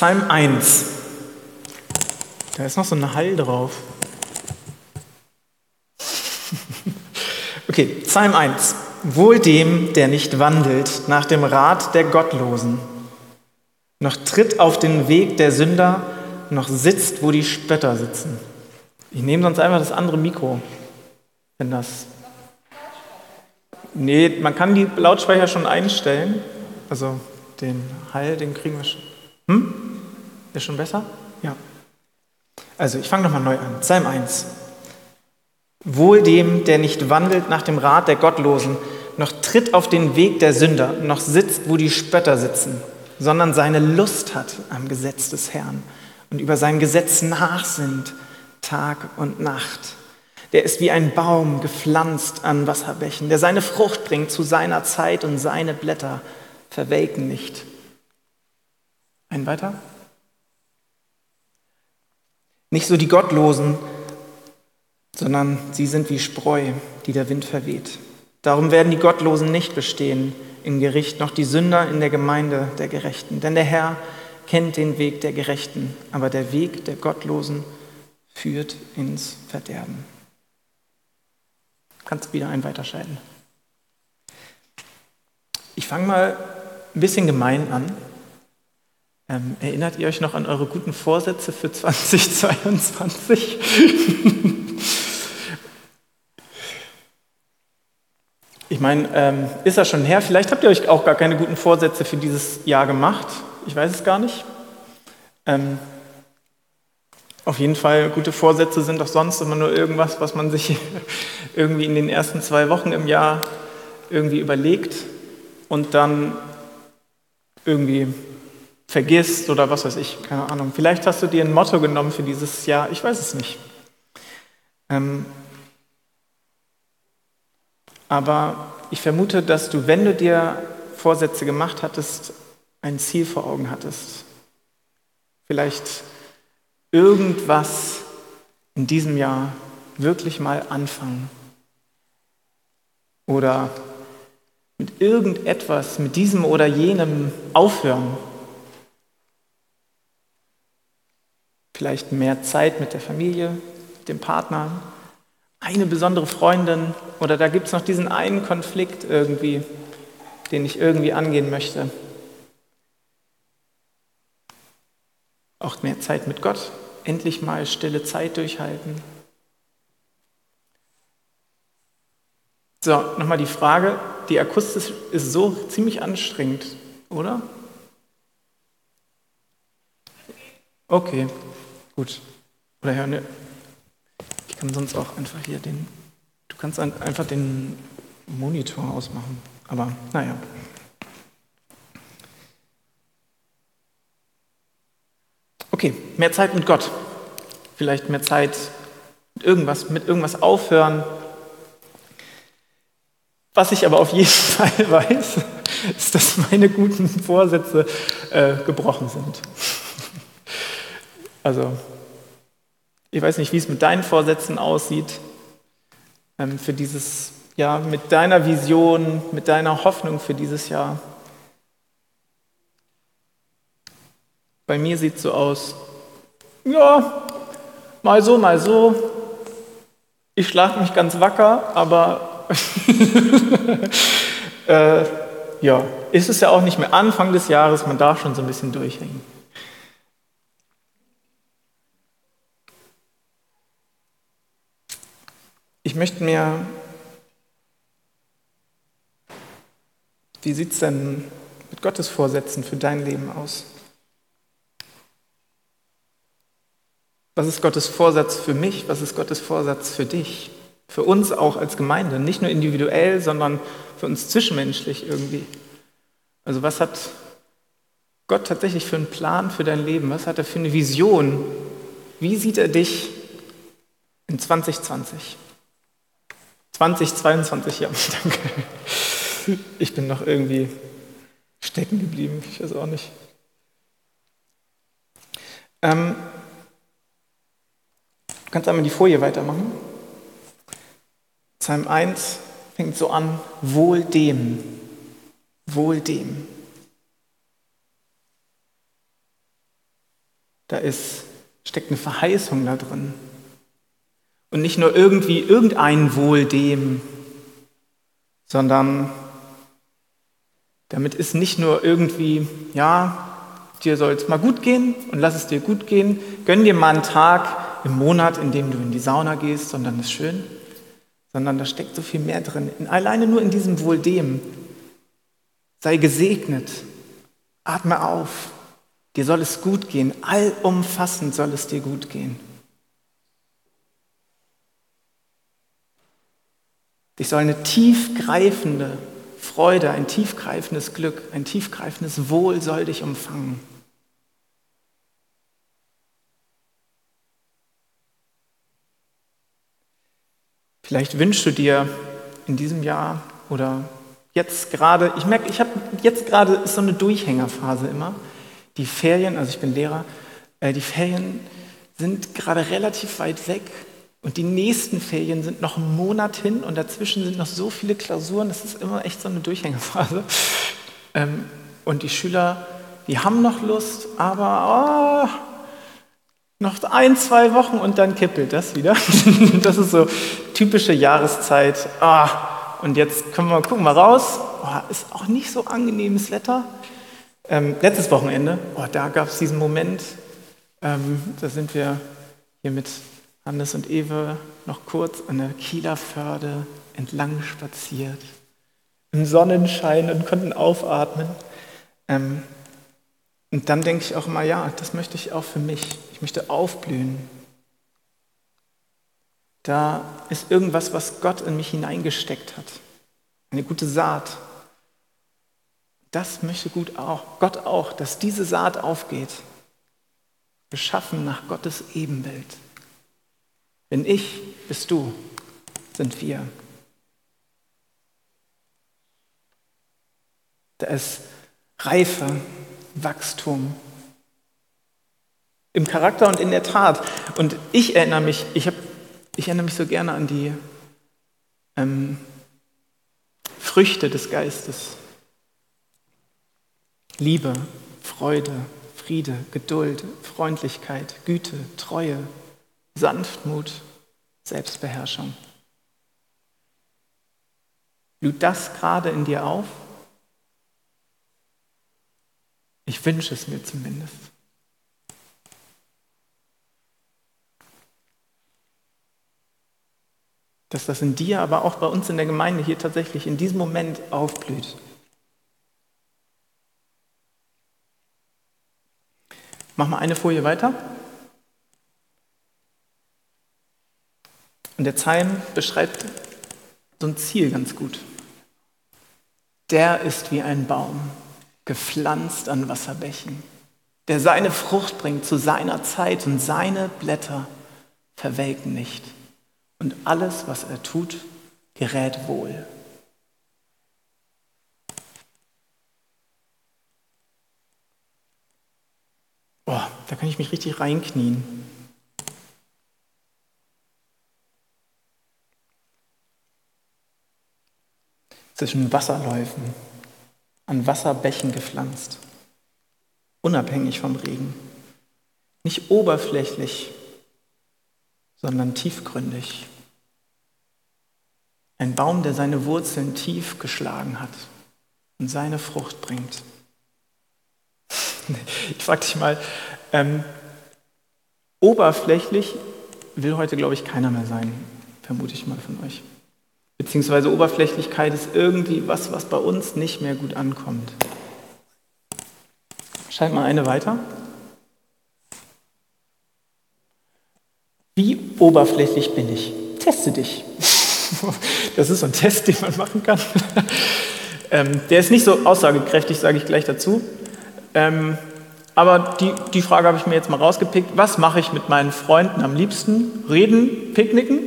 Psalm 1. Da ist noch so ein Hall drauf. Okay, Psalm 1. Wohl dem, der nicht wandelt nach dem Rat der Gottlosen, noch tritt auf den Weg der Sünder, noch sitzt, wo die Spötter sitzen. Ich nehme sonst einfach das andere Mikro, wenn das. Nee, man kann die Lautsprecher schon einstellen. Also den Hall, den kriegen wir schon. Hm? Ist schon besser? Ja. Also ich fange nochmal neu an. Psalm 1. Wohl dem, der nicht wandelt nach dem Rat der Gottlosen, noch tritt auf den Weg der Sünder, noch sitzt, wo die Spötter sitzen, sondern seine Lust hat am Gesetz des Herrn und über sein Gesetz nachsinnt, Tag und Nacht. Der ist wie ein Baum gepflanzt an Wasserbächen, der seine Frucht bringt zu seiner Zeit und seine Blätter verwelken nicht. Ein weiter? Nicht so die Gottlosen, sondern sie sind wie Spreu, die der Wind verweht. Darum werden die Gottlosen nicht bestehen im Gericht, noch die Sünder in der Gemeinde der Gerechten. Denn der Herr kennt den Weg der Gerechten, aber der Weg der Gottlosen führt ins Verderben. Kannst wieder ein weiterscheiden. Ich fange mal ein bisschen gemein an. Ähm, erinnert ihr euch noch an eure guten Vorsätze für 2022? ich meine, ähm, ist das schon her? Vielleicht habt ihr euch auch gar keine guten Vorsätze für dieses Jahr gemacht. Ich weiß es gar nicht. Ähm, auf jeden Fall, gute Vorsätze sind doch sonst immer nur irgendwas, was man sich irgendwie in den ersten zwei Wochen im Jahr irgendwie überlegt und dann irgendwie vergisst oder was weiß ich, keine Ahnung. Vielleicht hast du dir ein Motto genommen für dieses Jahr, ich weiß es nicht. Ähm, aber ich vermute, dass du, wenn du dir Vorsätze gemacht hattest, ein Ziel vor Augen hattest. Vielleicht irgendwas in diesem Jahr wirklich mal anfangen. Oder mit irgendetwas, mit diesem oder jenem aufhören. Vielleicht mehr Zeit mit der Familie, dem Partner, eine besondere Freundin oder da gibt es noch diesen einen Konflikt irgendwie, den ich irgendwie angehen möchte. Auch mehr Zeit mit Gott, endlich mal stille Zeit durchhalten. So, nochmal die Frage, die Akustik ist so ziemlich anstrengend, oder? Okay, Gut. Oder ja, ne, ich kann sonst auch einfach hier den, du kannst einfach den Monitor ausmachen. Aber naja. Okay, mehr Zeit mit Gott. Vielleicht mehr Zeit mit irgendwas, mit irgendwas aufhören. Was ich aber auf jeden Fall weiß, ist, dass meine guten Vorsätze äh, gebrochen sind. Also, ich weiß nicht, wie es mit deinen Vorsätzen aussieht, ähm, für dieses Jahr, mit deiner Vision, mit deiner Hoffnung für dieses Jahr. Bei mir sieht es so aus, ja, mal so, mal so. Ich schlage mich ganz wacker, aber äh, ja, ist es ja auch nicht mehr Anfang des Jahres, man darf schon so ein bisschen durchhängen. Ich möchte mir, wie sieht es denn mit Gottes Vorsätzen für dein Leben aus? Was ist Gottes Vorsatz für mich? Was ist Gottes Vorsatz für dich? Für uns auch als Gemeinde, nicht nur individuell, sondern für uns zwischenmenschlich irgendwie. Also was hat Gott tatsächlich für einen Plan für dein Leben? Was hat er für eine Vision? Wie sieht er dich in 2020? 2022, ja, danke. Ich bin noch irgendwie stecken geblieben, ich weiß auch nicht. Ähm, du kannst einmal die Folie weitermachen. Psalm 1 fängt so an, wohl dem, wohl dem. Da ist, steckt eine Verheißung da drin. Und nicht nur irgendwie irgendein Wohl dem, sondern damit ist nicht nur irgendwie, ja, dir soll es mal gut gehen und lass es dir gut gehen, gönn dir mal einen Tag im Monat, in dem du in die Sauna gehst, sondern das ist schön, sondern da steckt so viel mehr drin. In, alleine nur in diesem Wohl dem. Sei gesegnet, atme auf, dir soll es gut gehen, allumfassend soll es dir gut gehen. Dich soll eine tiefgreifende Freude, ein tiefgreifendes Glück, ein tiefgreifendes Wohl soll dich umfangen. Vielleicht wünschst du dir in diesem Jahr oder jetzt gerade, ich merke, ich habe jetzt gerade ist so eine Durchhängerphase immer. Die Ferien, also ich bin Lehrer, äh, die Ferien sind gerade relativ weit weg und die nächsten Ferien sind noch einen Monat hin und dazwischen sind noch so viele Klausuren, das ist immer echt so eine Durchhängerphase. Ähm, und die Schüler, die haben noch Lust, aber oh, noch ein, zwei Wochen und dann kippelt das wieder. das ist so typische Jahreszeit. Ah, und jetzt können wir gucken mal raus. Oh, ist auch nicht so angenehmes Wetter. Ähm, letztes Wochenende, oh, da gab es diesen Moment. Ähm, da sind wir hier mit Hannes und Ewe noch kurz an der Kieler Förde entlang spaziert, im Sonnenschein und konnten aufatmen. Ähm, und dann denke ich auch immer, ja, das möchte ich auch für mich. Ich möchte aufblühen. Da ist irgendwas, was Gott in mich hineingesteckt hat. Eine gute Saat. Das möchte gut auch, Gott auch, dass diese Saat aufgeht. Geschaffen nach Gottes Ebenbild. Wenn ich, bist du, sind wir. Da ist Reife, Wachstum im Charakter und in der Tat. Und ich erinnere mich, ich, hab, ich erinnere mich so gerne an die ähm, Früchte des Geistes. Liebe, Freude, Friede, Geduld, Freundlichkeit, Güte, Treue, Sanftmut, Selbstbeherrschung. Blüht das gerade in dir auf? Ich wünsche es mir zumindest. Dass das in dir, aber auch bei uns in der Gemeinde hier tatsächlich in diesem Moment aufblüht. Mach mal eine Folie weiter. Und der Psalm beschreibt so ein Ziel ganz gut. Der ist wie ein Baum, gepflanzt an Wasserbächen, der seine Frucht bringt zu seiner Zeit und seine Blätter verwelken nicht. Und alles, was er tut, gerät wohl. Oh, da kann ich mich richtig reinknien. Zwischen Wasserläufen, an Wasserbächen gepflanzt, unabhängig vom Regen. Nicht oberflächlich, sondern tiefgründig. Ein Baum, der seine Wurzeln tief geschlagen hat und seine Frucht bringt. Ich frage dich mal, ähm, oberflächlich will heute, glaube ich, keiner mehr sein, vermute ich mal von euch. Beziehungsweise Oberflächlichkeit ist irgendwie was, was bei uns nicht mehr gut ankommt. Schalt mal eine weiter. Wie oberflächlich bin ich? Teste dich. Das ist so ein Test, den man machen kann. Ähm, der ist nicht so aussagekräftig, sage ich gleich dazu. Ähm, aber die, die Frage habe ich mir jetzt mal rausgepickt. Was mache ich mit meinen Freunden am liebsten? Reden, picknicken?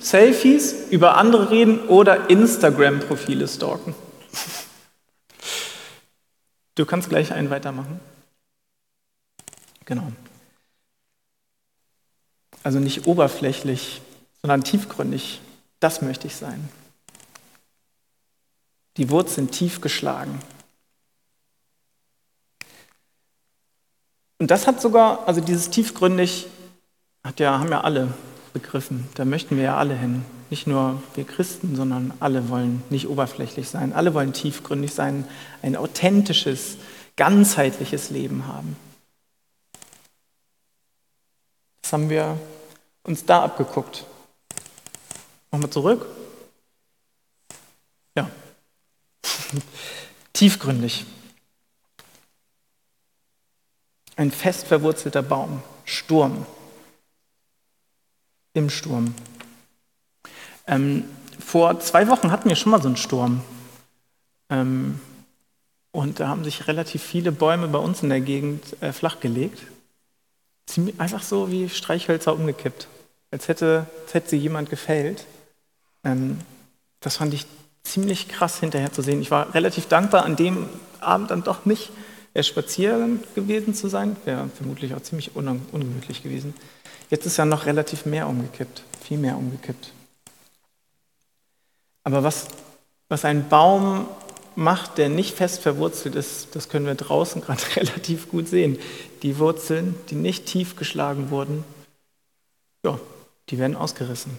Selfies, über andere reden oder Instagram-Profile stalken. Du kannst gleich einen weitermachen. Genau. Also nicht oberflächlich, sondern tiefgründig. Das möchte ich sein. Die Wurzeln tief geschlagen. Und das hat sogar, also dieses tiefgründig, hat ja, haben ja alle begriffen. Da möchten wir ja alle hin. Nicht nur wir Christen, sondern alle wollen nicht oberflächlich sein. Alle wollen tiefgründig sein, ein authentisches, ganzheitliches Leben haben. Das haben wir uns da abgeguckt. Nochmal zurück. Ja. Tiefgründig. Ein fest verwurzelter Baum. Sturm. Im Sturm. Ähm, vor zwei Wochen hatten wir schon mal so einen Sturm. Ähm, und da haben sich relativ viele Bäume bei uns in der Gegend äh, flachgelegt. Ziemlich, einfach so wie Streichhölzer umgekippt. Als hätte, als hätte sie jemand gefällt. Ähm, das fand ich ziemlich krass hinterher zu sehen. Ich war relativ dankbar, an dem Abend dann doch nicht spazieren gewesen zu sein. Wäre vermutlich auch ziemlich un ungemütlich gewesen. Jetzt ist ja noch relativ mehr umgekippt, viel mehr umgekippt. Aber was, was ein Baum macht, der nicht fest verwurzelt ist, das können wir draußen gerade relativ gut sehen. Die Wurzeln, die nicht tief geschlagen wurden, ja, die werden ausgerissen.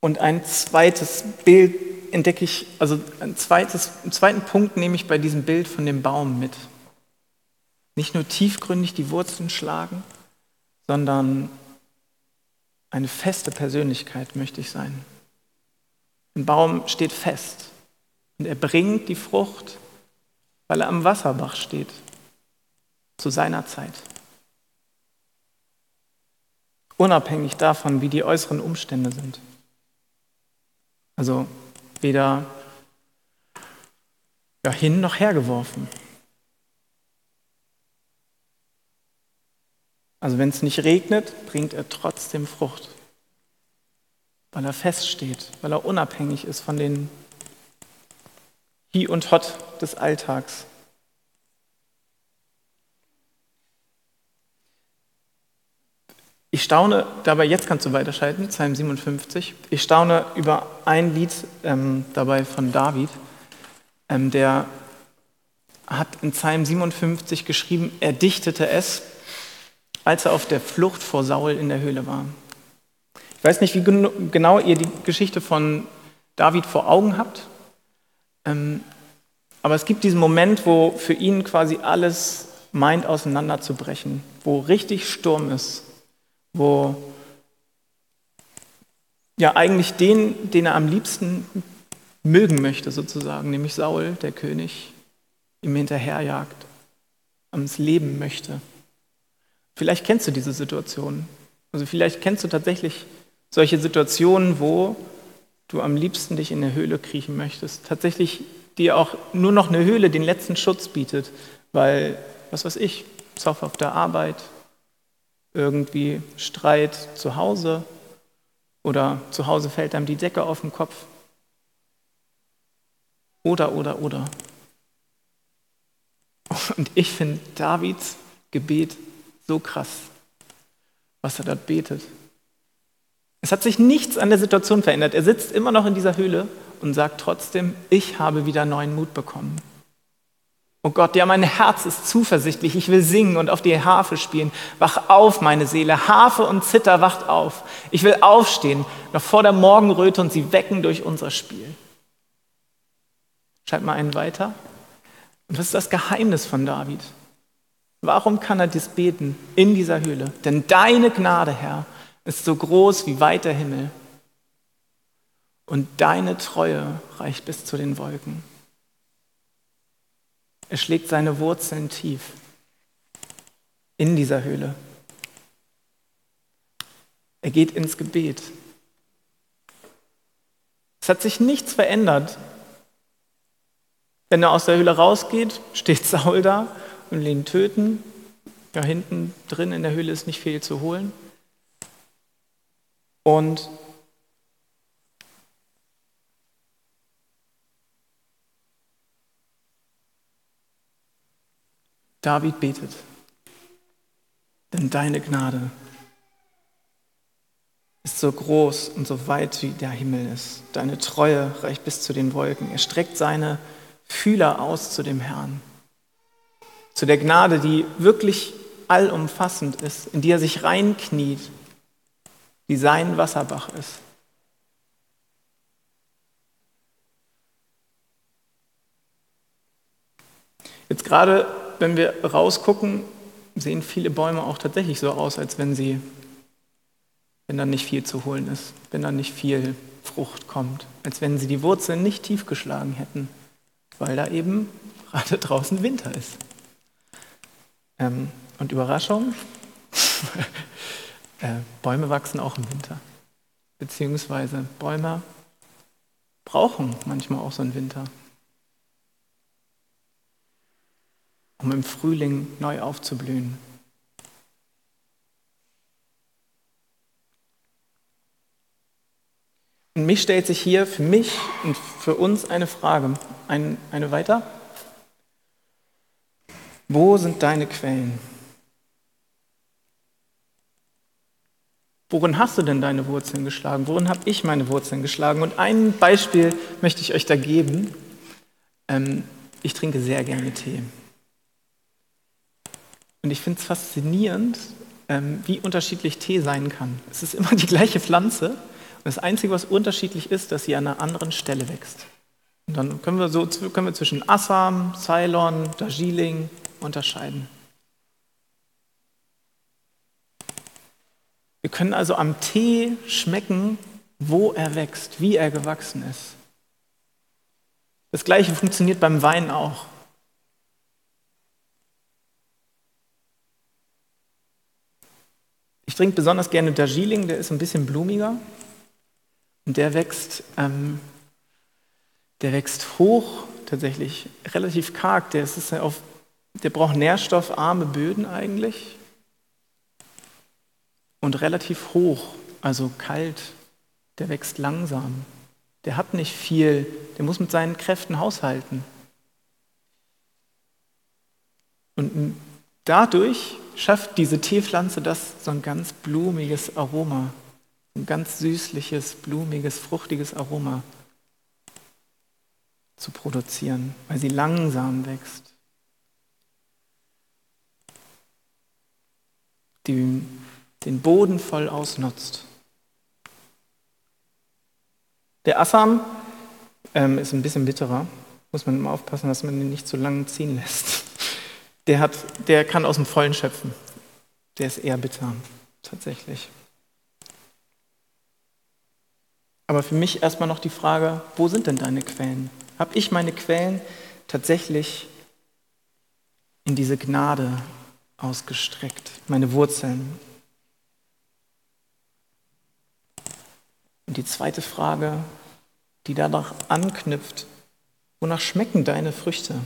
Und ein zweites Bild entdecke ich, also ein zweites, einen zweiten Punkt nehme ich bei diesem Bild von dem Baum mit. Nicht nur tiefgründig die Wurzeln schlagen, sondern eine feste Persönlichkeit möchte ich sein. Ein Baum steht fest und er bringt die Frucht, weil er am Wasserbach steht, zu seiner Zeit. Unabhängig davon, wie die äußeren Umstände sind. Also weder ja, hin noch hergeworfen. Also wenn es nicht regnet, bringt er trotzdem Frucht, weil er feststeht, weil er unabhängig ist von den Hi und Hot des Alltags. Ich staune, dabei, jetzt kannst du weiterschalten, Psalm 57. Ich staune über ein Lied ähm, dabei von David, ähm, der hat in Psalm 57 geschrieben, er dichtete es, als er auf der Flucht vor Saul in der Höhle war. Ich weiß nicht, wie genau ihr die Geschichte von David vor Augen habt, ähm, aber es gibt diesen Moment, wo für ihn quasi alles meint auseinanderzubrechen, wo richtig Sturm ist wo ja eigentlich den, den er am liebsten mögen möchte, sozusagen, nämlich Saul, der König, ihm hinterherjagt, ums Leben möchte. Vielleicht kennst du diese Situation. Also vielleicht kennst du tatsächlich solche Situationen, wo du am liebsten dich in eine Höhle kriechen möchtest. Tatsächlich dir auch nur noch eine Höhle den letzten Schutz bietet, weil, was weiß ich, Zoff auf der Arbeit, irgendwie Streit zu Hause oder zu Hause fällt einem die Decke auf den Kopf. Oder, oder, oder. Und ich finde Davids Gebet so krass, was er dort betet. Es hat sich nichts an der Situation verändert. Er sitzt immer noch in dieser Höhle und sagt trotzdem, ich habe wieder neuen Mut bekommen. Oh Gott, ja, mein Herz ist zuversichtlich. Ich will singen und auf die Harfe spielen. Wach auf, meine Seele. Harfe und Zither, wacht auf. Ich will aufstehen, noch vor der Morgenröte und sie wecken durch unser Spiel. Schreibt mal einen weiter. Und was ist das Geheimnis von David? Warum kann er dies beten in dieser Höhle? Denn deine Gnade, Herr, ist so groß wie weit der Himmel. Und deine Treue reicht bis zu den Wolken. Er schlägt seine Wurzeln tief in dieser Höhle. Er geht ins Gebet. Es hat sich nichts verändert. Wenn er aus der Höhle rausgeht, steht Saul da und will ihn töten. Ja, hinten drin in der Höhle ist nicht viel zu holen. Und David betet, denn deine Gnade ist so groß und so weit wie der Himmel ist. Deine Treue reicht bis zu den Wolken. Er streckt seine Fühler aus zu dem Herrn, zu der Gnade, die wirklich allumfassend ist, in die er sich reinkniet, die sein Wasserbach ist. Jetzt gerade, wenn wir rausgucken, sehen viele Bäume auch tatsächlich so aus, als wenn sie, wenn da nicht viel zu holen ist, wenn da nicht viel Frucht kommt, als wenn sie die Wurzeln nicht tief geschlagen hätten, weil da eben gerade draußen Winter ist. Ähm, und Überraschung, äh, Bäume wachsen auch im Winter. Beziehungsweise Bäume brauchen manchmal auch so einen Winter. Um im Frühling neu aufzublühen. Und mich stellt sich hier für mich und für uns eine Frage. Ein, eine weiter? Wo sind deine Quellen? Worin hast du denn deine Wurzeln geschlagen? Worin habe ich meine Wurzeln geschlagen? Und ein Beispiel möchte ich euch da geben. Ähm, ich trinke sehr gerne Tee. Und ich finde es faszinierend, ähm, wie unterschiedlich Tee sein kann. Es ist immer die gleiche Pflanze. Und das Einzige, was unterschiedlich ist, dass sie an einer anderen Stelle wächst. Und dann können wir, so, können wir zwischen Assam, Ceylon, Darjeeling unterscheiden. Wir können also am Tee schmecken, wo er wächst, wie er gewachsen ist. Das gleiche funktioniert beim Wein auch. Ich trinke besonders gerne Darjeeling, der ist ein bisschen blumiger. Und der wächst, ähm, der wächst hoch, tatsächlich relativ karg. Der, ist auf, der braucht nährstoffarme Böden eigentlich. Und relativ hoch, also kalt. Der wächst langsam. Der hat nicht viel, der muss mit seinen Kräften haushalten. Und dadurch schafft diese Teepflanze das, so ein ganz blumiges Aroma, ein ganz süßliches, blumiges, fruchtiges Aroma zu produzieren, weil sie langsam wächst. Die den Boden voll ausnutzt. Der Assam ähm, ist ein bisschen bitterer. Muss man immer aufpassen, dass man ihn nicht zu lang ziehen lässt der, hat, der kann aus dem Vollen schöpfen. Der ist eher bitter, tatsächlich. Aber für mich erstmal noch die Frage, wo sind denn deine Quellen? Habe ich meine Quellen tatsächlich in diese Gnade ausgestreckt, meine Wurzeln? Und die zweite Frage, die danach anknüpft, wonach schmecken deine Früchte?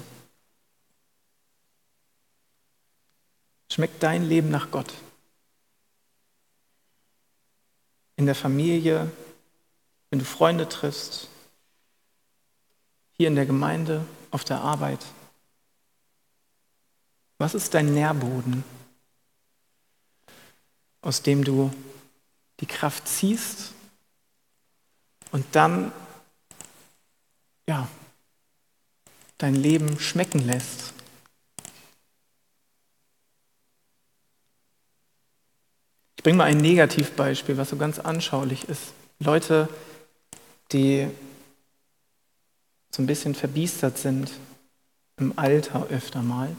Schmeckt dein Leben nach Gott? In der Familie, wenn du Freunde triffst, hier in der Gemeinde, auf der Arbeit. Was ist dein Nährboden, aus dem du die Kraft ziehst und dann ja, dein Leben schmecken lässt? Ich bringe mal ein Negativbeispiel, was so ganz anschaulich ist. Leute, die so ein bisschen verbiestert sind im Alter öfter mal.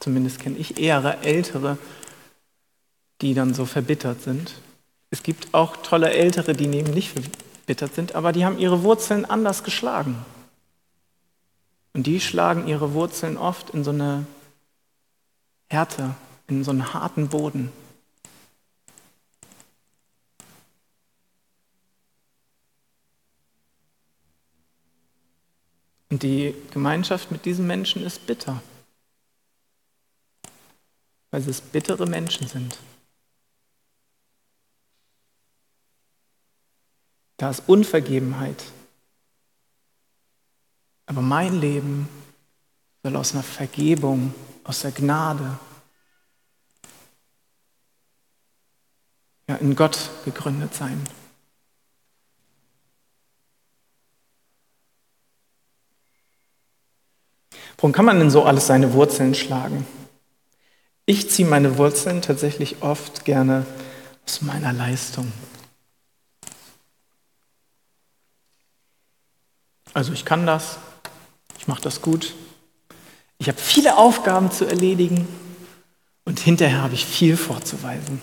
Zumindest kenne ich eher ältere, die dann so verbittert sind. Es gibt auch tolle ältere, die neben nicht verbittert sind, aber die haben ihre Wurzeln anders geschlagen. Und die schlagen ihre Wurzeln oft in so eine Härte, in so einen harten Boden. Und die Gemeinschaft mit diesen Menschen ist bitter, weil es bittere Menschen sind. Da ist Unvergebenheit. Aber mein Leben soll aus einer Vergebung, aus der Gnade ja, in Gott gegründet sein. Warum kann man denn so alles seine Wurzeln schlagen? Ich ziehe meine Wurzeln tatsächlich oft gerne aus meiner Leistung. Also ich kann das, ich mache das gut, ich habe viele Aufgaben zu erledigen und hinterher habe ich viel vorzuweisen.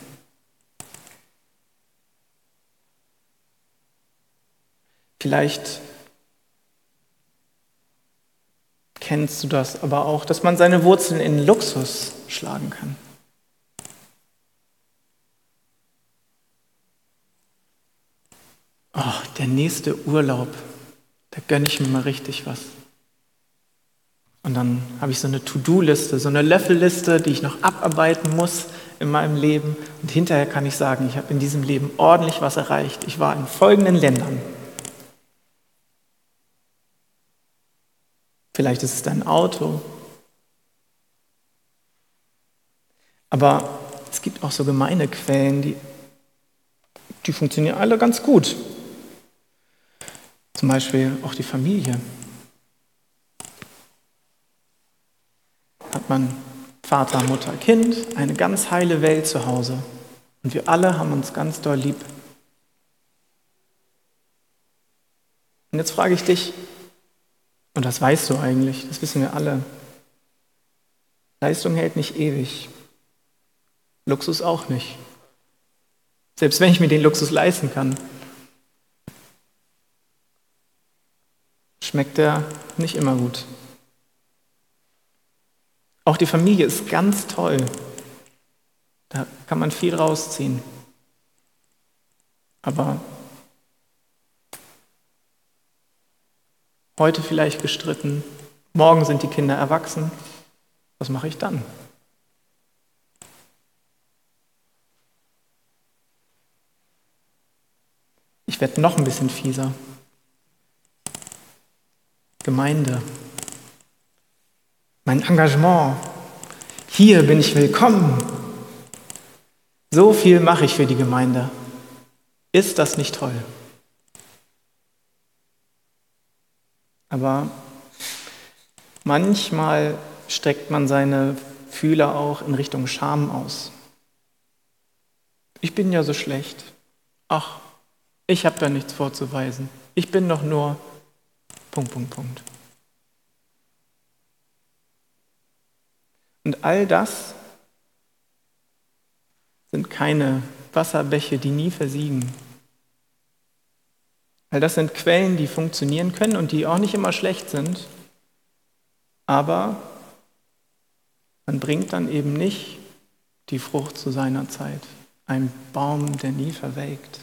Vielleicht kennst du das aber auch, dass man seine Wurzeln in Luxus schlagen kann. Oh, der nächste Urlaub, da gönne ich mir mal richtig was. Und dann habe ich so eine To-Do-Liste, so eine Löffelliste, die ich noch abarbeiten muss in meinem Leben. Und hinterher kann ich sagen, ich habe in diesem Leben ordentlich was erreicht. Ich war in folgenden Ländern. Vielleicht ist es dein Auto. Aber es gibt auch so Gemeindequellen, die, die funktionieren alle ganz gut. Zum Beispiel auch die Familie. Hat man Vater, Mutter, Kind, eine ganz heile Welt zu Hause. Und wir alle haben uns ganz doll lieb. Und jetzt frage ich dich, und das weißt du eigentlich, das wissen wir alle. Leistung hält nicht ewig. Luxus auch nicht. Selbst wenn ich mir den Luxus leisten kann, schmeckt er nicht immer gut. Auch die Familie ist ganz toll. Da kann man viel rausziehen. Aber Heute vielleicht gestritten, morgen sind die Kinder erwachsen. Was mache ich dann? Ich werde noch ein bisschen fieser. Gemeinde. Mein Engagement. Hier bin ich willkommen. So viel mache ich für die Gemeinde. Ist das nicht toll? Aber manchmal streckt man seine Fühler auch in Richtung Scham aus. Ich bin ja so schlecht. Ach, ich habe da nichts vorzuweisen. Ich bin doch nur Punkt, Punkt, Punkt. Und all das sind keine Wasserbäche, die nie versiegen, weil das sind Quellen, die funktionieren können und die auch nicht immer schlecht sind. Aber man bringt dann eben nicht die Frucht zu seiner Zeit. Ein Baum, der nie verwelkt.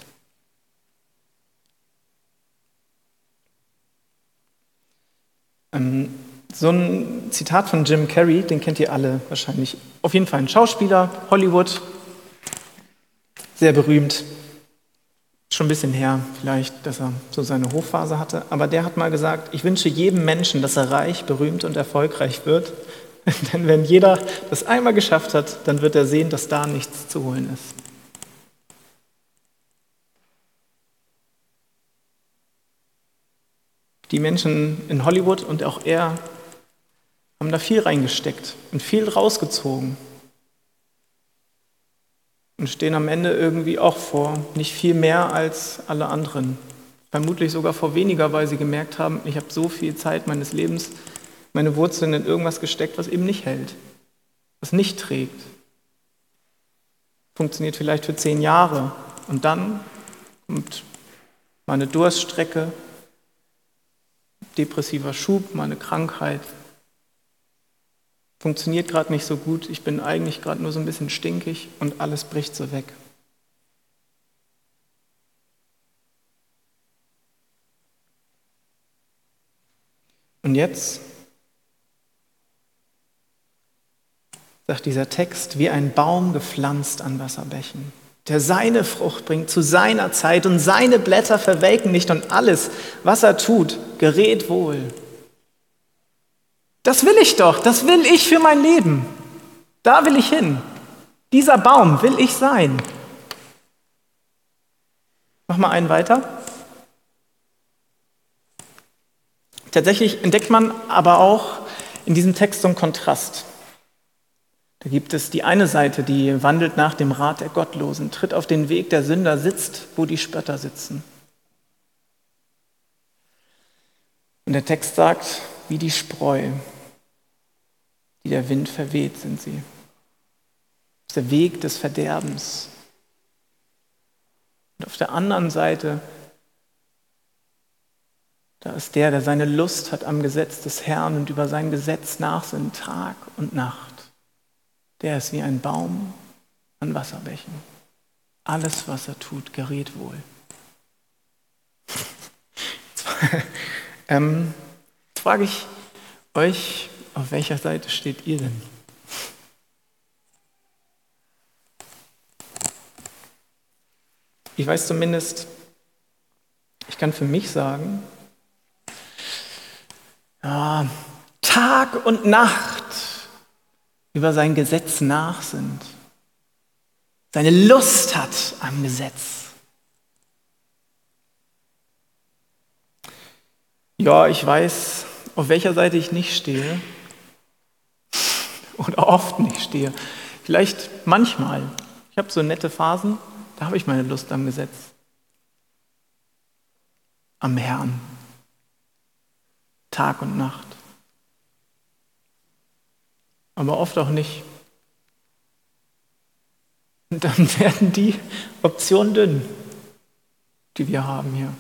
Ähm, so ein Zitat von Jim Carrey, den kennt ihr alle wahrscheinlich. Auf jeden Fall ein Schauspieler, Hollywood, sehr berühmt schon ein bisschen her, vielleicht, dass er so seine Hochphase hatte, aber der hat mal gesagt, ich wünsche jedem Menschen, dass er reich, berühmt und erfolgreich wird, denn wenn jeder das einmal geschafft hat, dann wird er sehen, dass da nichts zu holen ist. Die Menschen in Hollywood und auch er haben da viel reingesteckt und viel rausgezogen und stehen am Ende irgendwie auch vor nicht viel mehr als alle anderen. Vermutlich sogar vor weniger, weil sie gemerkt haben, ich habe so viel Zeit meines Lebens, meine Wurzeln in irgendwas gesteckt, was eben nicht hält, was nicht trägt. Funktioniert vielleicht für zehn Jahre und dann kommt mal eine Durststrecke, depressiver Schub, mal eine Krankheit, funktioniert gerade nicht so gut, ich bin eigentlich gerade nur so ein bisschen stinkig und alles bricht so weg. Und jetzt sagt dieser Text, wie ein Baum gepflanzt an Wasserbächen, der seine Frucht bringt zu seiner Zeit und seine Blätter verwelken nicht und alles, was er tut, gerät wohl. Das will ich doch, das will ich für mein Leben. Da will ich hin. Dieser Baum will ich sein. Mach mal einen weiter. Tatsächlich entdeckt man aber auch in diesem Text so einen Kontrast. Da gibt es die eine Seite, die wandelt nach dem Rat der Gottlosen, tritt auf den Weg der Sünder, sitzt, wo die Spötter sitzen. Und der Text sagt, wie die Spreu, die der Wind verweht, sind sie. Das ist der Weg des Verderbens. Und auf der anderen Seite, da ist der, der seine Lust hat am Gesetz des Herrn und über sein Gesetz nachsinnt, Tag und Nacht. Der ist wie ein Baum an Wasserbächen. Alles, was er tut, gerät wohl. ähm, jetzt frage ich euch, auf welcher Seite steht ihr denn? Ich weiß zumindest, ich kann für mich sagen, ja, Tag und Nacht über sein Gesetz nachsinnt, seine Lust hat am Gesetz. Ja, ich weiß, auf welcher Seite ich nicht stehe oder oft nicht stehe. Vielleicht manchmal. Ich habe so nette Phasen, da habe ich meine Lust am Gesetz. Am Herrn. Tag und Nacht aber oft auch nicht. Und dann werden die Optionen dünn, die wir haben hier.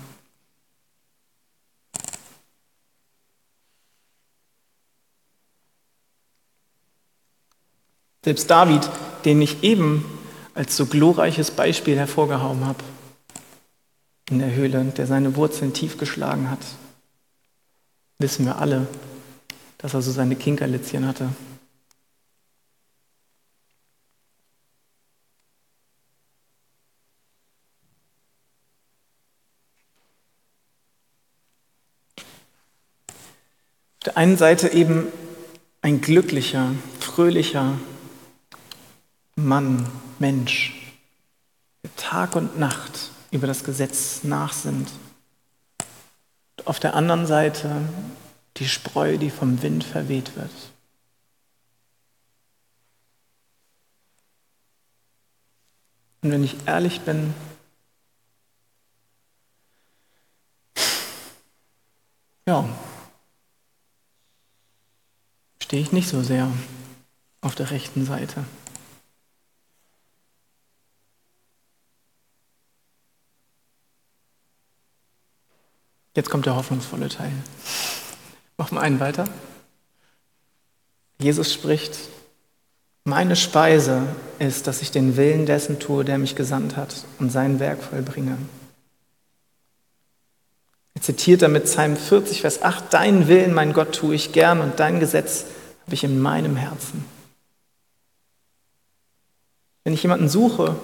Selbst David, den ich eben als so glorreiches Beispiel hervorgehauen habe, in der Höhle, der seine Wurzeln tief geschlagen hat, wissen wir alle, dass er so seine Kinkerlitzchen hatte. Auf der einen Seite eben ein glücklicher, fröhlicher Mann, Mensch, der Tag und Nacht über das Gesetz nachsinnt. Und auf der anderen Seite die Spreu, die vom Wind verweht wird. Und wenn ich ehrlich bin, ja, stehe ich nicht so sehr auf der rechten Seite. Jetzt kommt der hoffnungsvolle Teil. Machen wir einen weiter. Jesus spricht, meine Speise ist, dass ich den Willen dessen tue, der mich gesandt hat und sein Werk vollbringe. Er zitiert damit Psalm 40, Vers 8, Dein Willen, mein Gott, tue ich gern und dein Gesetz habe ich in meinem Herzen. Wenn ich jemanden suche,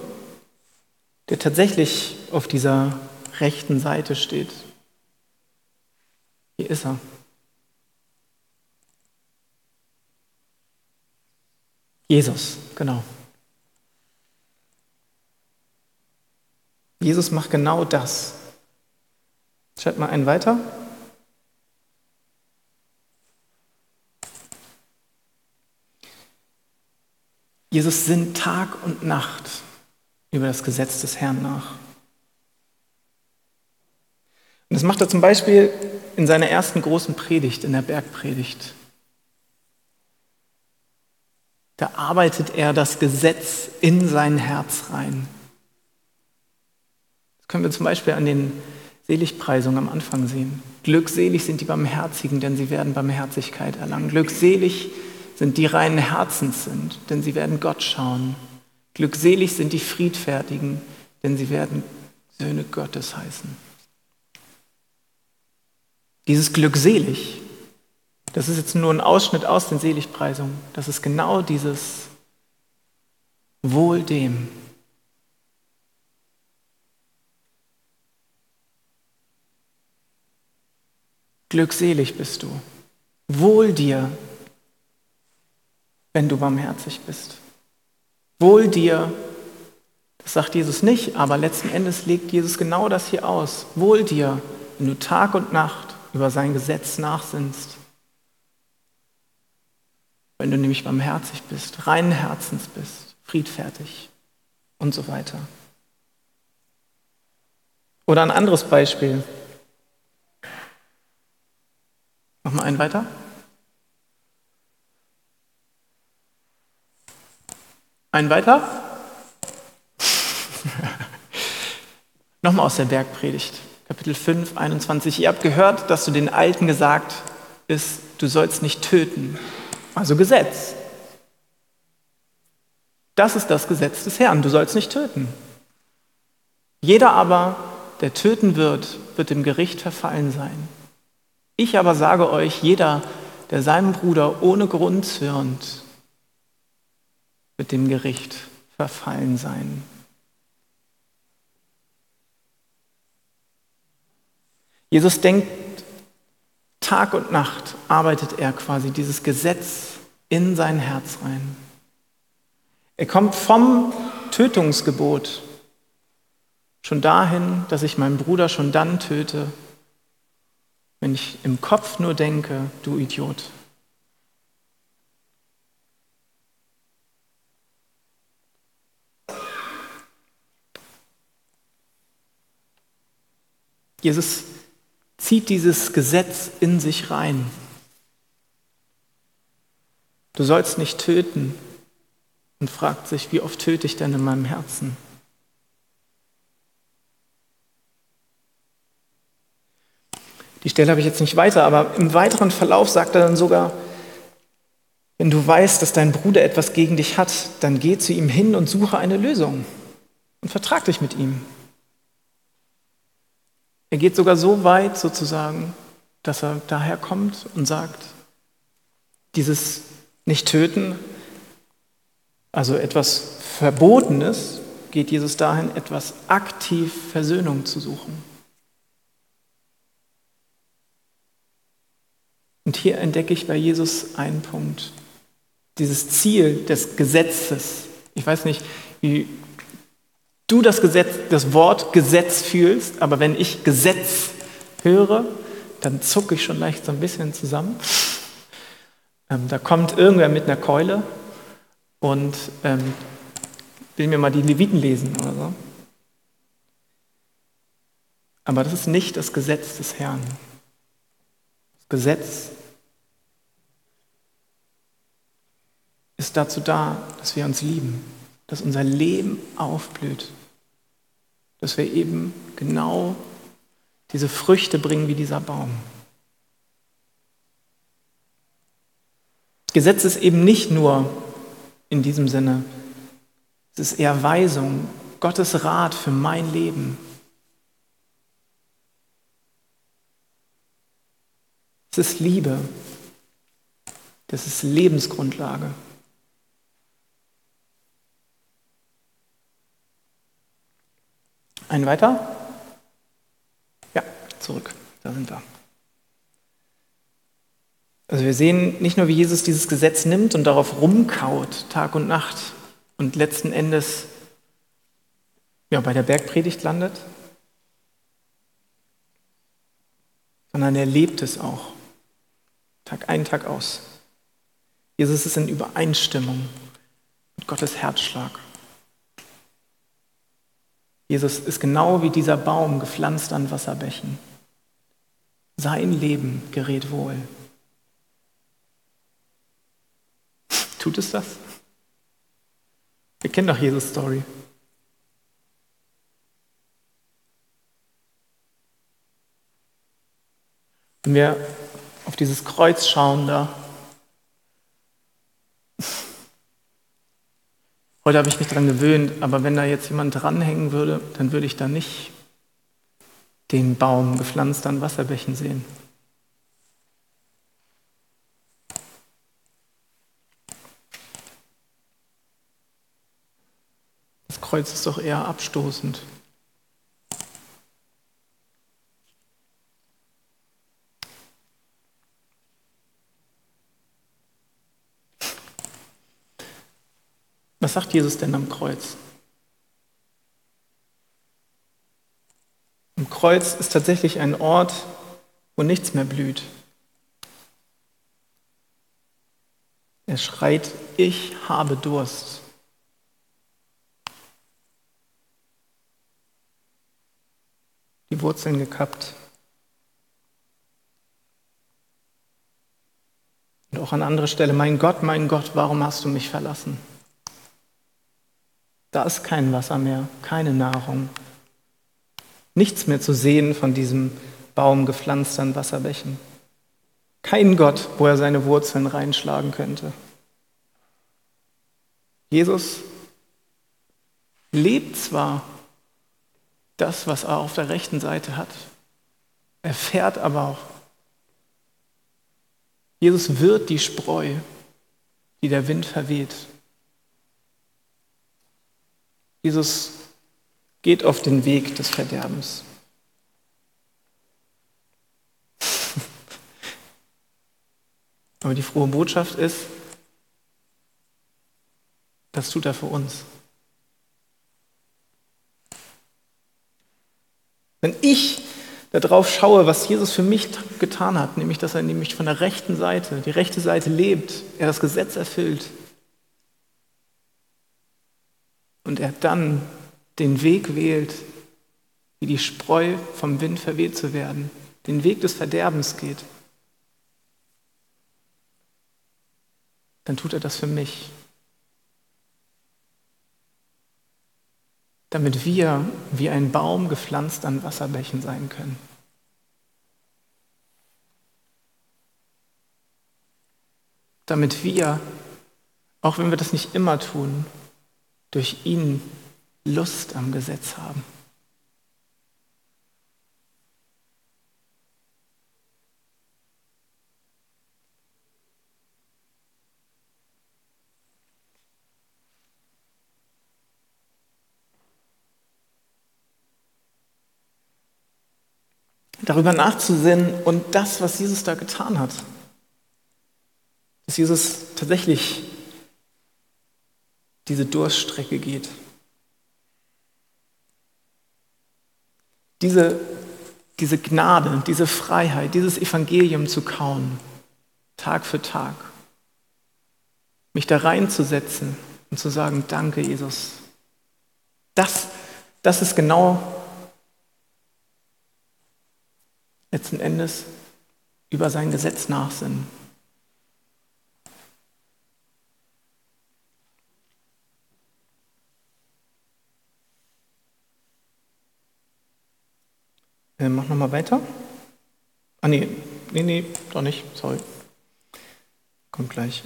der tatsächlich auf dieser rechten Seite steht, hier ist er. Jesus, genau. Jesus macht genau das. Schreibt mal einen weiter. Jesus sinnt Tag und Nacht über das Gesetz des Herrn nach. Und das macht er zum Beispiel in seiner ersten großen Predigt, in der Bergpredigt. Da arbeitet er das Gesetz in sein Herz rein. Das können wir zum Beispiel an den Seligpreisungen am Anfang sehen. Glückselig sind die Barmherzigen, denn sie werden Barmherzigkeit erlangen. Glückselig sind die reinen Herzens sind, denn sie werden Gott schauen. Glückselig sind die Friedfertigen, denn sie werden Söhne Gottes heißen. Dieses glückselig, das ist jetzt nur ein Ausschnitt aus den Seligpreisungen. Das ist genau dieses Wohl dem. Glückselig bist du. Wohl dir, wenn du barmherzig bist. Wohl dir, Das sagt Jesus nicht, aber letzten Endes legt Jesus genau das hier aus. Wohl dir, wenn du Tag und Nacht über sein Gesetz nachsinnst. Wenn du nämlich barmherzig bist, reinen Herzens bist, friedfertig und so weiter. Oder ein anderes Beispiel. Noch mal einen weiter. Einen weiter? Nochmal aus der Bergpredigt, Kapitel 5, 21. Ihr habt gehört, dass du den Alten gesagt ist, du sollst nicht töten. Also Gesetz. Das ist das Gesetz des Herrn, du sollst nicht töten. Jeder aber, der töten wird, wird dem Gericht verfallen sein. Ich aber sage euch, jeder, der seinem Bruder ohne Grund zürnt, wird dem Gericht verfallen sein. Jesus denkt, Tag und Nacht arbeitet er quasi dieses Gesetz in sein Herz rein. Er kommt vom Tötungsgebot schon dahin, dass ich meinen Bruder schon dann töte, wenn ich im Kopf nur denke, du Idiot. Jesus zieht dieses Gesetz in sich rein. Du sollst nicht töten und fragt sich, wie oft töte ich denn in meinem Herzen? Die Stelle habe ich jetzt nicht weiter, aber im weiteren Verlauf sagt er dann sogar, wenn du weißt, dass dein Bruder etwas gegen dich hat, dann geh zu ihm hin und suche eine Lösung und vertrag dich mit ihm. Er geht sogar so weit sozusagen, dass er daherkommt und sagt, dieses Nicht-Töten, also etwas Verbotenes, geht Jesus dahin, etwas aktiv Versöhnung zu suchen. Und hier entdecke ich bei Jesus einen Punkt. Dieses Ziel des Gesetzes. Ich weiß nicht, wie du das, Gesetz, das Wort Gesetz fühlst, aber wenn ich Gesetz höre, dann zucke ich schon leicht so ein bisschen zusammen. Ähm, da kommt irgendwer mit einer Keule und ähm, will mir mal die Leviten lesen oder so. Aber das ist nicht das Gesetz des Herrn. Das Gesetz ist dazu da, dass wir uns lieben, dass unser Leben aufblüht, dass wir eben genau diese Früchte bringen wie dieser Baum. Gesetz ist eben nicht nur in diesem Sinne, es ist eher Weisung, Gottes Rat für mein Leben. Es ist Liebe, das ist Lebensgrundlage. Ein weiter? Ja, zurück. Da sind wir. Also wir sehen nicht nur, wie Jesus dieses Gesetz nimmt und darauf rumkaut, Tag und Nacht, und letzten Endes ja, bei der Bergpredigt landet, sondern er lebt es auch, Tag ein, Tag aus. Jesus ist in Übereinstimmung mit Gottes Herzschlag. Jesus ist genau wie dieser Baum gepflanzt an Wasserbächen. Sein Leben gerät wohl. Tut es das? Wir kennen doch Jesus Story. Wenn wir auf dieses Kreuz schauen da, Heute habe ich mich daran gewöhnt, aber wenn da jetzt jemand dranhängen würde, dann würde ich da nicht den Baum gepflanzt an Wasserbächen sehen. Das Kreuz ist doch eher abstoßend. Was sagt Jesus denn am Kreuz? Kreuz ist tatsächlich ein Ort, wo nichts mehr blüht. Er schreit, ich habe Durst. Die Wurzeln gekappt. Und auch an anderer Stelle, mein Gott, mein Gott, warum hast du mich verlassen? Da ist kein Wasser mehr, keine Nahrung. Nichts mehr zu sehen von diesem Baum gepflanzt an Wasserbächen. Kein Gott, wo er seine Wurzeln reinschlagen könnte. Jesus lebt zwar das, was er auf der rechten Seite hat, er fährt aber auch. Jesus wird die Spreu, die der Wind verweht. Jesus geht auf den Weg des Verderbens. Aber die frohe Botschaft ist, das tut er für uns. Wenn ich darauf schaue, was Jesus für mich getan hat, nämlich dass er nämlich von der rechten Seite, die rechte Seite lebt, er das Gesetz erfüllt und er dann den Weg wählt, wie die Spreu vom Wind verweht zu werden, den Weg des Verderbens geht, dann tut er das für mich. Damit wir wie ein Baum gepflanzt an Wasserbächen sein können. Damit wir, auch wenn wir das nicht immer tun, durch ihn Lust am Gesetz haben. darüber nachzusinnen und das, was Jesus da getan hat. Dass Jesus tatsächlich diese Durststrecke geht. Diese, diese Gnade, diese Freiheit, dieses Evangelium zu kauen, Tag für Tag. Mich da reinzusetzen und zu sagen, danke Jesus. Das, das ist genau letzten Endes über sein Gesetz nachsinnen. Äh, mach nochmal weiter. Ah, nee, nee, nee, doch nicht, sorry. Kommt gleich.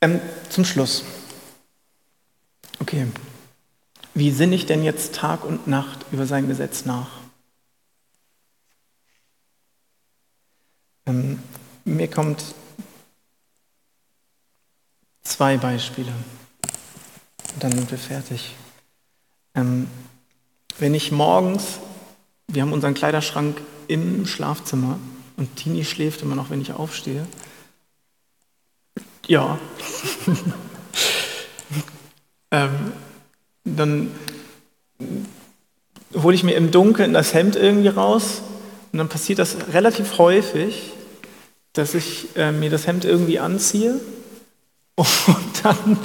Ähm, zum Schluss. Okay. Wie sinne ich denn jetzt Tag und Nacht über sein Gesetz nach? Ähm, mir kommt zwei Beispiele. Dann sind wir fertig. Ähm, wenn ich morgens, wir haben unseren Kleiderschrank im Schlafzimmer und Tini schläft immer noch, wenn ich aufstehe. Ja. ähm, dann hole ich mir im Dunkeln das Hemd irgendwie raus und dann passiert das relativ häufig, dass ich äh, mir das Hemd irgendwie anziehe und dann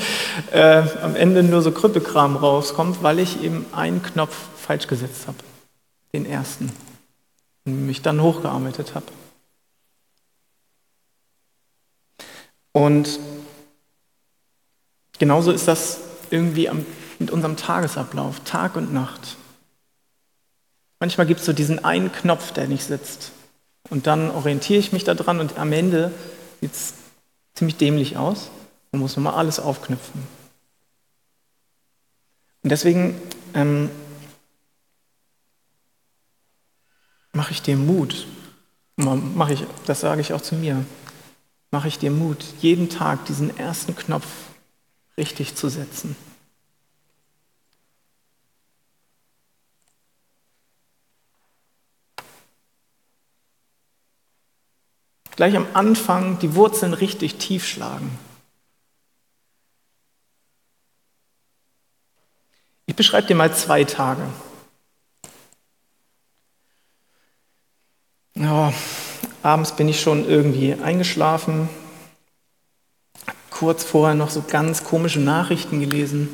äh, am Ende nur so Krüppelkram rauskommt, weil ich eben einen Knopf falsch gesetzt habe, den ersten, und mich dann hochgearbeitet habe. Und genauso ist das irgendwie am, mit unserem Tagesablauf, Tag und Nacht. Manchmal gibt es so diesen einen Knopf, der nicht sitzt. Und dann orientiere ich mich daran und am Ende sieht es ziemlich dämlich aus und muss nochmal alles aufknüpfen. Und deswegen ähm, mache ich dir Mut, mache ich, das sage ich auch zu mir, mache ich dir Mut, jeden Tag diesen ersten Knopf richtig zu setzen. gleich am Anfang die Wurzeln richtig tief schlagen. Ich beschreibe dir mal zwei Tage. Ja, abends bin ich schon irgendwie eingeschlafen, kurz vorher noch so ganz komische Nachrichten gelesen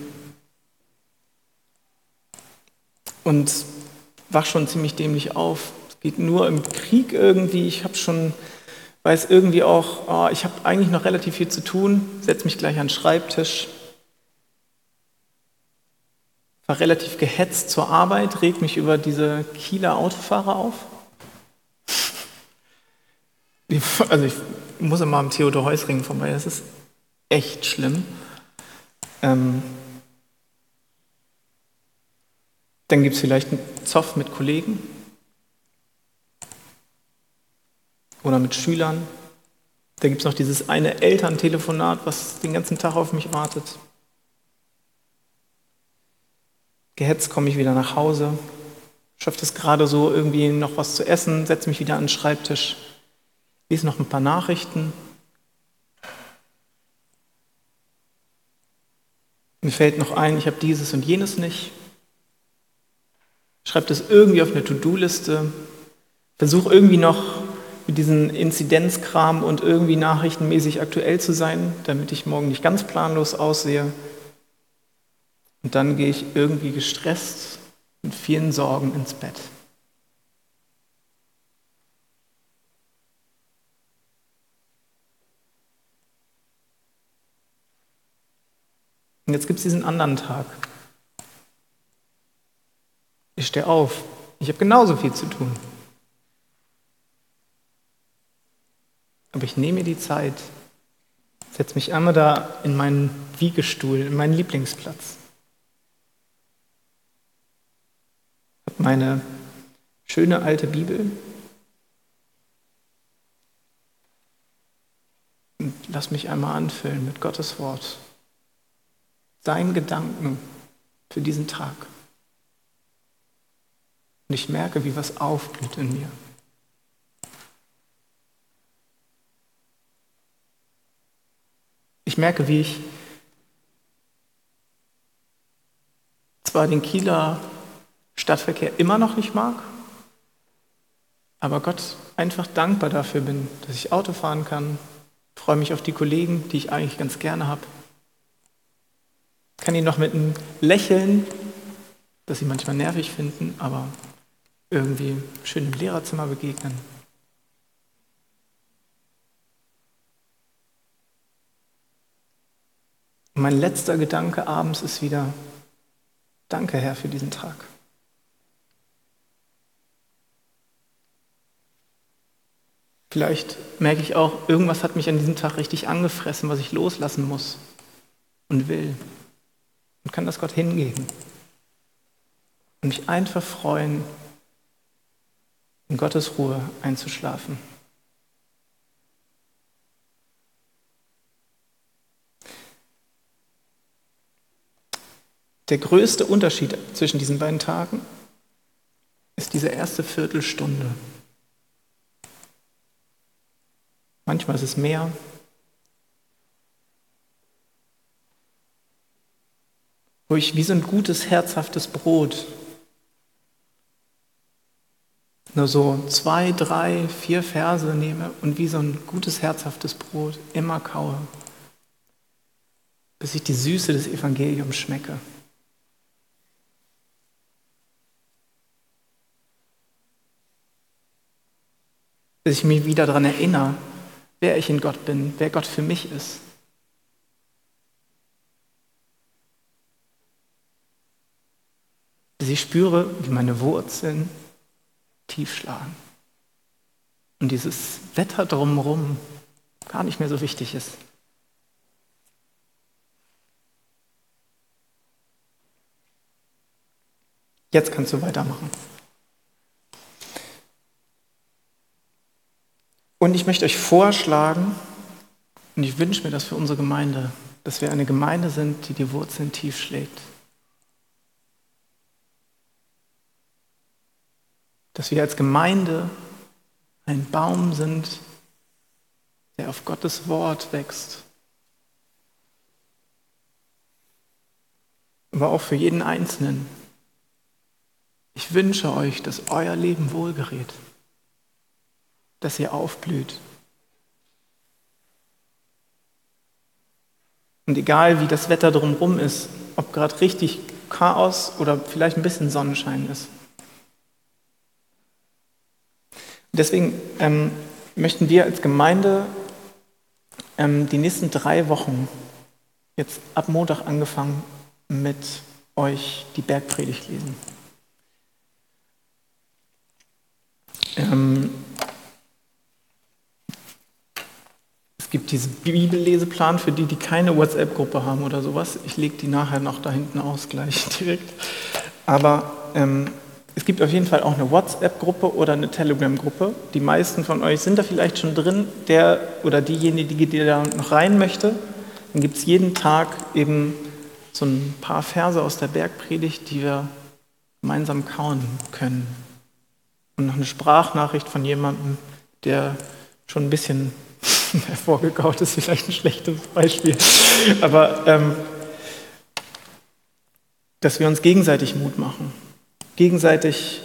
und wach schon ziemlich dämlich auf. Es geht nur im Krieg irgendwie. Ich habe schon, weiß irgendwie auch, oh, ich habe eigentlich noch relativ viel zu tun, setze mich gleich an den Schreibtisch, war relativ gehetzt zur Arbeit, regt mich über diese Kieler Autofahrer auf. Also ich muss immer am Theodor Heusring vorbei, das ist echt schlimm. Ähm, dann gibt es vielleicht einen Zoff mit Kollegen oder mit Schülern. Da gibt es noch dieses eine Elterntelefonat, was den ganzen Tag auf mich wartet. Gehetzt komme ich wieder nach Hause, schaffe es gerade so, irgendwie noch was zu essen, setze mich wieder an den Schreibtisch, lese noch ein paar Nachrichten. Mir fällt noch ein, ich habe dieses und jenes nicht. Schreibe das irgendwie auf eine To-Do-Liste, versuche irgendwie noch mit diesem Inzidenzkram und irgendwie nachrichtenmäßig aktuell zu sein, damit ich morgen nicht ganz planlos aussehe. Und dann gehe ich irgendwie gestresst mit vielen Sorgen ins Bett. Und jetzt gibt es diesen anderen Tag. Ich stehe auf. Ich habe genauso viel zu tun. Aber ich nehme mir die Zeit, setze mich einmal da in meinen Wiegestuhl, in meinen Lieblingsplatz. Habe meine schöne alte Bibel und lass mich einmal anfüllen mit Gottes Wort deinen Gedanken für diesen Tag. Und ich merke, wie was aufblüht in mir. Ich merke, wie ich zwar den Kieler Stadtverkehr immer noch nicht mag, aber Gott einfach dankbar dafür bin, dass ich Auto fahren kann, freue mich auf die Kollegen, die ich eigentlich ganz gerne habe kann ihn noch mit einem Lächeln, das sie manchmal nervig finden, aber irgendwie schön im Lehrerzimmer begegnen. Und mein letzter Gedanke abends ist wieder, danke Herr für diesen Tag. Vielleicht merke ich auch, irgendwas hat mich an diesem Tag richtig angefressen, was ich loslassen muss und will und kann das Gott hingeben und mich einfach freuen, in Gottes Ruhe einzuschlafen. Der größte Unterschied zwischen diesen beiden Tagen ist diese erste Viertelstunde. Manchmal ist es mehr, wo ich wie so ein gutes, herzhaftes Brot nur so zwei, drei, vier Verse nehme und wie so ein gutes, herzhaftes Brot immer kaue, bis ich die Süße des Evangeliums schmecke. Bis ich mich wieder daran erinnere, wer ich in Gott bin, wer Gott für mich ist. Dass ich spüre, wie meine Wurzeln tief schlagen. Und dieses Wetter drumherum gar nicht mehr so wichtig ist. Jetzt kannst du weitermachen. Und ich möchte euch vorschlagen, und ich wünsche mir das für unsere Gemeinde, dass wir eine Gemeinde sind, die die Wurzeln tief schlägt. Dass wir als Gemeinde ein Baum sind, der auf Gottes Wort wächst. Aber auch für jeden Einzelnen. Ich wünsche euch, dass euer Leben wohlgerät. dass ihr aufblüht. Und egal wie das Wetter drumherum ist, ob gerade richtig Chaos oder vielleicht ein bisschen Sonnenschein ist. Deswegen ähm, möchten wir als Gemeinde ähm, die nächsten drei Wochen, jetzt ab Montag angefangen, mit euch die Bergpredigt lesen. Ähm, es gibt diesen Bibelleseplan für die, die keine WhatsApp-Gruppe haben oder sowas. Ich lege die nachher noch da hinten aus, gleich direkt. Aber ähm, es gibt auf jeden Fall auch eine WhatsApp-Gruppe oder eine Telegram-Gruppe. Die meisten von euch sind da vielleicht schon drin. Der oder diejenige, die da noch rein möchte, dann gibt es jeden Tag eben so ein paar Verse aus der Bergpredigt, die wir gemeinsam kauen können. Und noch eine Sprachnachricht von jemandem, der schon ein bisschen hervorgegaut ist, vielleicht ein schlechtes Beispiel. Aber ähm, dass wir uns gegenseitig Mut machen gegenseitig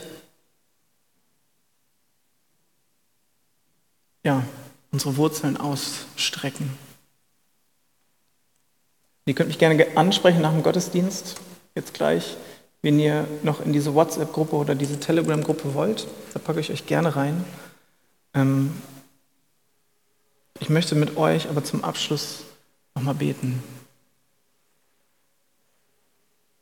ja, unsere Wurzeln ausstrecken. Ihr könnt mich gerne ansprechen nach dem Gottesdienst, jetzt gleich, wenn ihr noch in diese WhatsApp-Gruppe oder diese Telegram-Gruppe wollt. Da packe ich euch gerne rein. Ähm, ich möchte mit euch aber zum Abschluss nochmal beten.